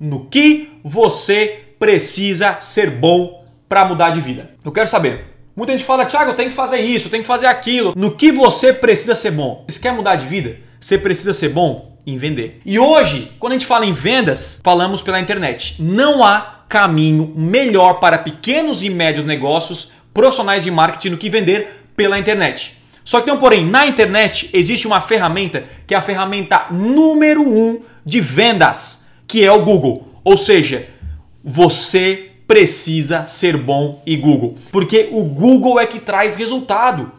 No que você precisa ser bom para mudar de vida? Eu quero saber. Muita gente fala, Thiago, eu tenho que fazer isso, eu tenho que fazer aquilo. No que você precisa ser bom? Se quer mudar de vida, você precisa ser bom em vender. E hoje, quando a gente fala em vendas, falamos pela internet. Não há caminho melhor para pequenos e médios negócios profissionais de marketing do que vender pela internet. Só que tem um porém, na internet existe uma ferramenta que é a ferramenta número um de vendas, que é o Google. Ou seja, você precisa ser bom em Google, porque o Google é que traz resultado.